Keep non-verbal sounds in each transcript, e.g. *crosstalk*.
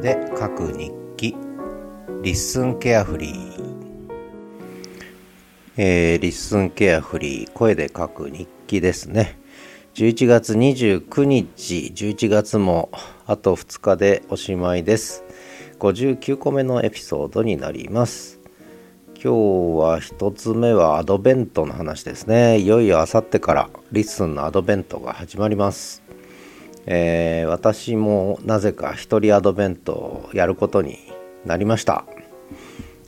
で書く日記。リッスンケアフリー、えー、リッスンケアフリー。声で書く日記ですね。11月29日。11月もあと2日でおしまいです。59個目のエピソードになります。今日は1つ目はアドベントの話ですね。いよいよあさってから LISTEN のアドベントが始まります。えー、私もなぜか一人アドベントをやることになりました。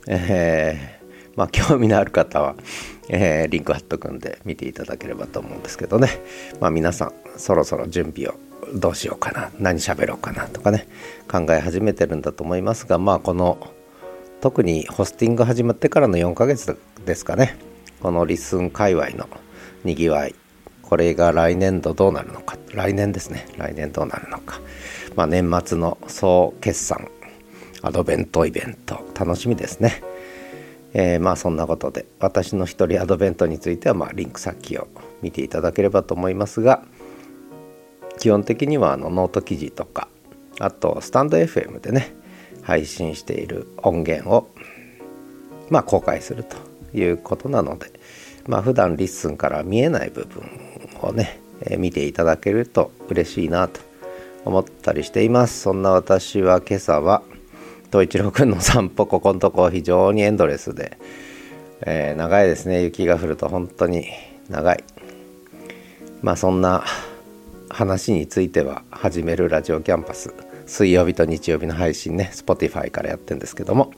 えー、まあ興味のある方は、えー、リンク貼っとくんで見ていただければと思うんですけどね、まあ、皆さんそろそろ準備をどうしようかな何喋ろうかなとかね考え始めてるんだと思いますがまあこの特にホスティング始まってからの4ヶ月ですかねこのリスン界隈のにぎわいこれが来年度どうなるのか。来年ですね。来年どうなるのか、まあ、年末の総決算アドベントイベント。楽しみですね、えー、まあそんなことで私の一人アドベントについてはまあリンク先を見ていただければと思いますが基本的にはあのノート記事とかあとスタンド FM でね配信している音源をまあ公開するということなのでまあ普段 LISTEN から見えない部分をね、えー、見ていただけると嬉しいなと思ったりしています。そんな私は今朝は東一郎くんの散歩ここのとこ非常にエンドレスで、えー、長いですね。雪が降ると本当に長い。まあそんな話については始めるラジオキャンパス水曜日と日曜日の配信ね Spotify からやってるんですけども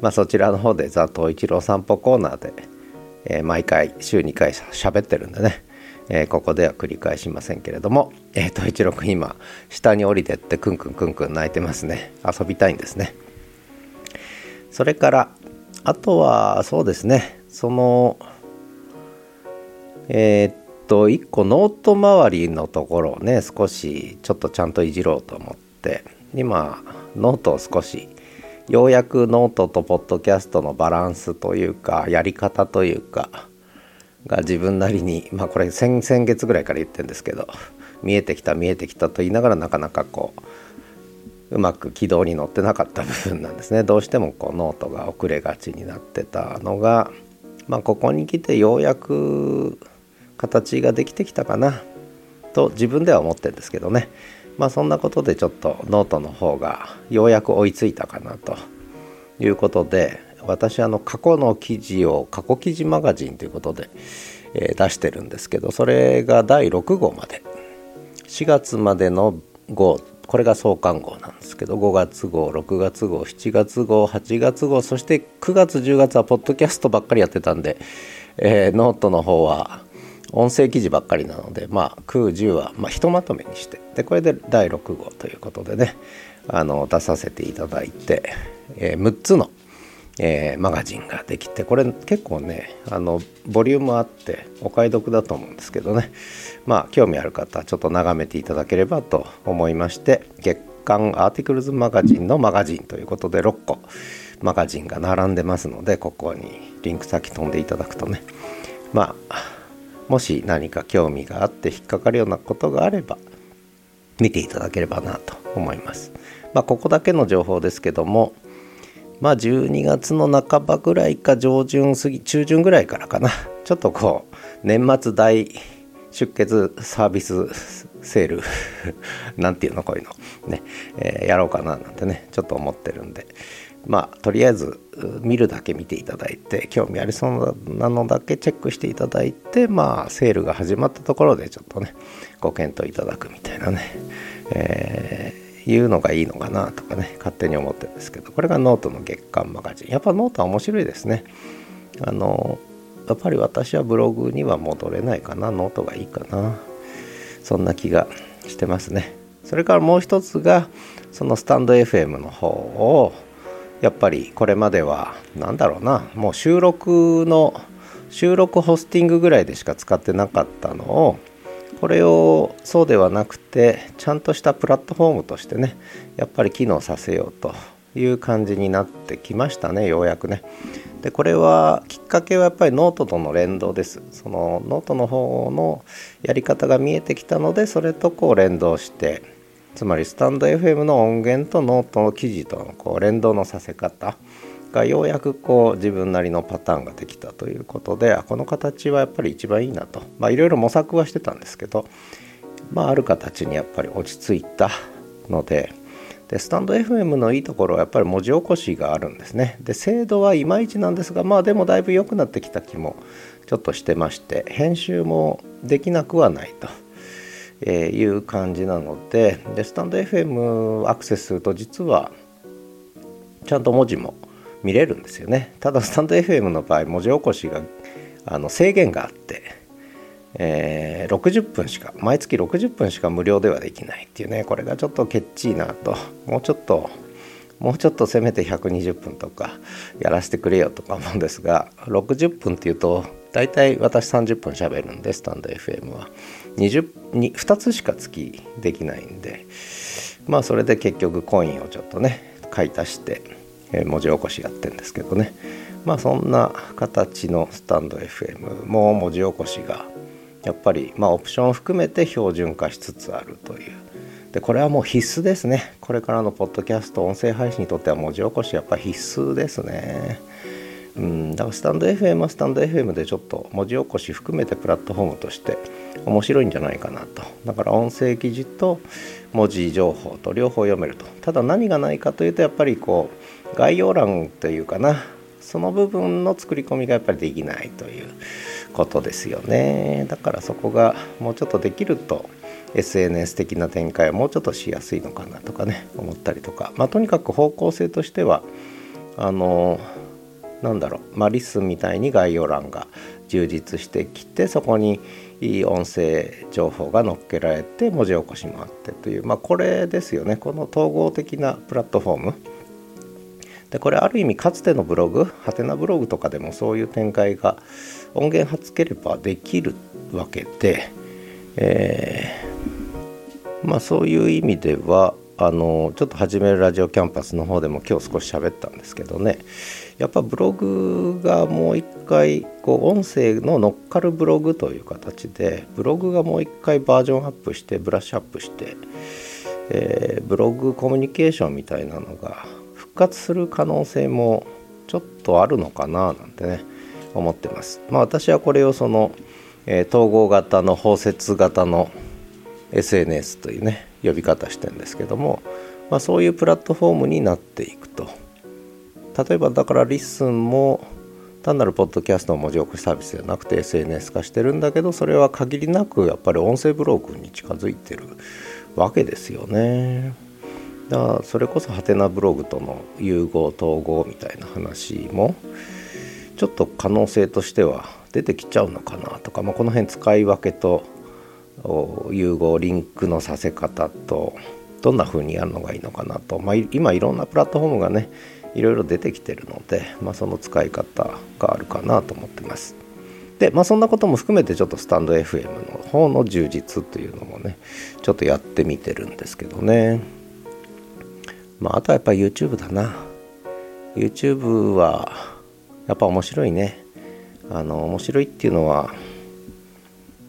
まあそちらの方でザ・東一郎散歩コーナーで、えー、毎回週2回喋ってるんでね。えー、ここでは繰り返しませんけれども、えー、と一郎くん今下に降りてってくんくんくんくん泣いてますね。遊びたいんですね。それからあとはそうですね。そのえー、っと1個ノート周りのところをね少しちょっとちゃんといじろうと思って今ノートを少しようやくノートとポッドキャストのバランスというかやり方というかが自分なりにまあこれ先々月ぐらいから言ってるんですけど見えてきた見えてきたと言いながらなかなかこううまく軌道に乗ってなかった部分なんですね。どうしてもこうノートが遅れがちになってたのがまあここに来てようやく形ができてきたかなと自分では思ってるんですけどね。まあそんなことでちょっとノートの方がようやく追いついたかなということで私あの過去の記事を過去記事マガジンということで、えー、出してるんですけどそれが第6号まで。4月までの号これが創刊号なんですけど5月号6月号7月号8月号そして9月10月はポッドキャストばっかりやってたんで、えー、ノートの方は音声記事ばっかりなのでまあ9、10は、まあ、ひとまとめにしてでこれで第6号ということでねあの出させていただいて、えー、6つのえー、マガジンができてこれ結構ねあのボリュームあってお買い得だと思うんですけどね *laughs* まあ興味ある方ちょっと眺めていただければと思いまして月刊アーティクルズマガジンのマガジンということで6個マガジンが並んでますのでここにリンク先飛んでいただくとねまあもし何か興味があって引っかかるようなことがあれば見ていただければなと思います。まあ、ここだけの情報ですけどもまあ12月の半ばぐらいか上旬過ぎ中旬ぐらいからかな。*laughs* ちょっとこう年末大出血サービスセール *laughs* なんていうのこういうの。ね、えー、やろうかななんてねちょっと思ってるんで。まあとりあえず見るだけ見ていただいて興味ありそうなのだけチェックしていただいてまあセールが始まったところでちょっとねご検討いただくみたいなね、えーいうのがいいのかなとかね勝手に思ってるんですけどこれがノートの月刊マガジン。やっぱノートは面白いですね。あのやっぱり私はブログには戻れないかな。ノートがいいかな。そんな気がしてますね。それからもう一つがそのスタンド FM の方をやっぱりこれまでは何だろうなもう収録の収録ホスティングぐらいでしか使ってなかったのをこれをそうではなくてちゃんとしたプラットフォームとしてねやっぱり機能させようという感じになってきましたねようやくね。でこれはきっかけはやっぱりノートとの連動です。そのノートの方のやり方が見えてきたのでそれとこう連動してつまりスタンド FM の音源とノートの記事とのこう連動のさせ方。がようやくこう自分なりのパターンができたということでこの形はやっぱり一番いいなといろいろ模索はしてたんですけどまあある形にやっぱり落ち着いたのででスタンド FM のいいところはやっぱり文字起こしがあるんですねで精度はいまいちなんですがまあでもだいぶ良くなってきた気もちょっとしてまして編集もできなくはないと。えー、いう感じなのででスタンド FM アクセスすると実はちゃんと文字も見れるんですよね。ただスタンド FM の場合文字起こしがあの制限があって、えー、60分しか毎月60分しか無料ではできないっていうね。これがちょっとケッチーなと。もうちょっともうちょっとせめて120分とかやらせてくれよとか思うんですが60分っていうと大体私30分喋るんでスタンド FM は。20, 2つしか月できないんで。まあそれで結局コインをちょっとね買い足して文字起こしやってんですけどね。まあそんな形のスタンド FM も文字起こしがやっぱりまあオプションを含めて標準化しつつあるという。でこれはもう必須ですね。これからのポッドキャスト音声配信にとっては文字起こしやっぱ必須ですね。うんだからスタンド FM はスタンド FM でちょっと文字起こし含めてプラットフォームとして面白いんじゃないかなと。だから音声記事と文字情報と両方読めると。ただ何がないかというとやっぱりこう概要欄というかな。その部分の作り込みがやっぱりできないということですよね。だからそこがもうちょっとできると SNS 的な展開はもうちょっとしやすいのかなとかね思ったりとか。まあとにかく方向性としてはあのなんだろう、まあ、リスみたいに概要欄が充実してきてそこにいい音声情報が載っけられて文字起こしもあってという、まあ、これですよね。この統合的なプラットフォーム。でこれある意味かつてのブログハテナブログとかでもそういう展開が音源貼っつければできるわけで、えー、まあそういう意味ではあのちょっと始めるラジオキャンパスの方でも今日少し喋ったんですけどねやっぱブログがもう一回こう音声の乗っかるブログという形でブログがもう一回バージョンアップしてブラッシュアップして、えー、ブログコミュニケーションみたいなのが活する可能性もちょっとあるのかななんてね思ってます。まあ私はこれをその、えー、統合型の包摂型の SNS というね呼び方してるんですけども、まあ、そういうプラットフォームになっていくと。例えばだから LISTEN も単なるポッドキャストの文字起こしサービスじゃなくて SNS 化してるんだけどそれは限りなくやっぱり音声ブログに近づいてるわけですよね。だからそれこそはてなブログとの融合統合みたいな話もちょっと可能性としては出てきちゃうのかなとか、まあ、この辺使い分けと融合リンクのさせ方とどんな風にやるのがいいのかなと、まあ、今いろんなプラットフォームがねいろいろ出てきてるので、まあ、その使い方があるかなと思ってます。でまあそんなことも含めてちょっとスタンド FM の方の充実というのもねちょっとやってみてるんですけどねまああとはやっぱり YouTube だな。YouTube はやっぱ面白いね。あの面白いっていうのは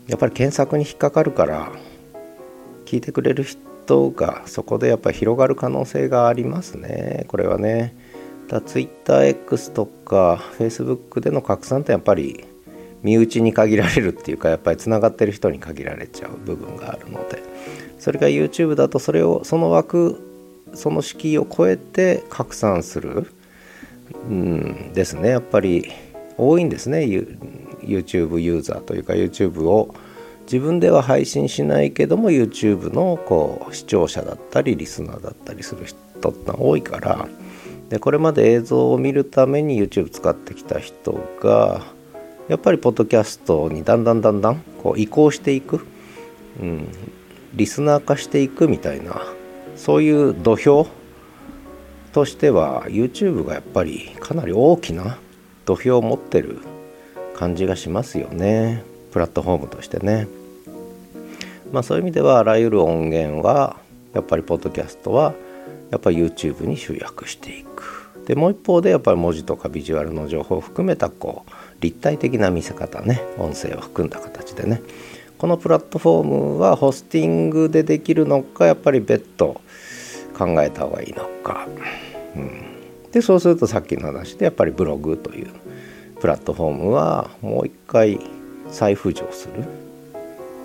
やっぱり検索に引っかかるから聞いてくれる人がそこでやっぱり広がる可能性がありますね。これはね。だ TwitterX とか Facebook での拡散ってやっぱり身内に限られるっていうかやっぱりつながってる人に限られちゃう部分があるので。それが YouTube だとそれをその枠その敷居を超えて拡散する。うんですね。やっぱり多いんですね。YouTube ユーザーというか YouTube を。自分では配信しないけども YouTube のこう視聴者だったりリスナーだったりする人って多いから。でこれまで映像を見るために YouTube 使ってきた人がやっぱりポッドキャストにだんだんだんだんこう移行していく、うん、リスナー化していくみたいなそういう土俵としては YouTube がやっぱりかなり大きな土俵を持ってる感じがしますよね。プラットフォームとしてね。まあそういう意味ではあらゆる音源はやっぱりポッドキャストはやっぱり YouTube に集約していく。でもう一方でやっぱり文字とかビジュアルの情報を含めたこう立体的な見せ方ね音声を含んだ形でね。このプラットフォームはホスティングでできるのかやっぱり別途考えた方がいいのか、うん、でそうするとさっきの話でやっぱりブログというプラットフォームはもう一回再浮上する、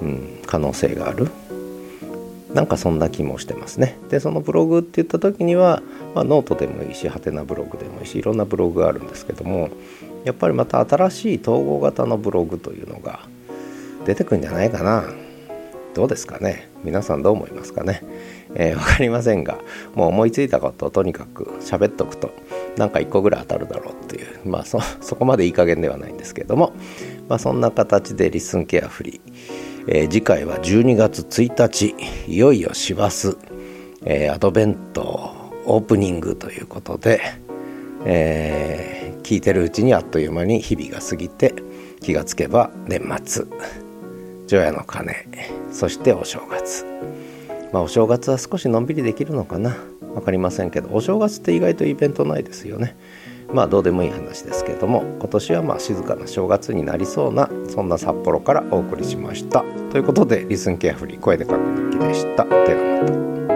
うん、可能性がある。なんかそんな気もしてますね。でそのブログって言った時には、まあ、ノートでもいいしはてなブログでもいいしいろんなブログがあるんですけどもやっぱりまた新しい統合型のブログというのが出てくるんじゃないかな。どうですかね。皆さんどう思いますかね。えー、分かりませんがもう思いついたことをとにかく喋っとくとなんか1個ぐらい当たるだろうっていう。まあそこまでいい加減ではないんですけども、まあ、そんな形でリスンケアフリー、えー、次回は12月1日いよいよ師走、えー、アドベントオープニングということで、えー、聞いてるうちにあっという間に日々が過ぎて気がつけば年末。除夜の鐘そしてお正月。まあお正月は少しのんびりできるのかな？分かりませんけどお正月って意外とイベントないですよね。まあどうでもいい話ですけども今年はまあ静かな正月になりそうなそんな札幌からお送りしました。ということでリスンケアフリー声で書く日記でした。ではまた。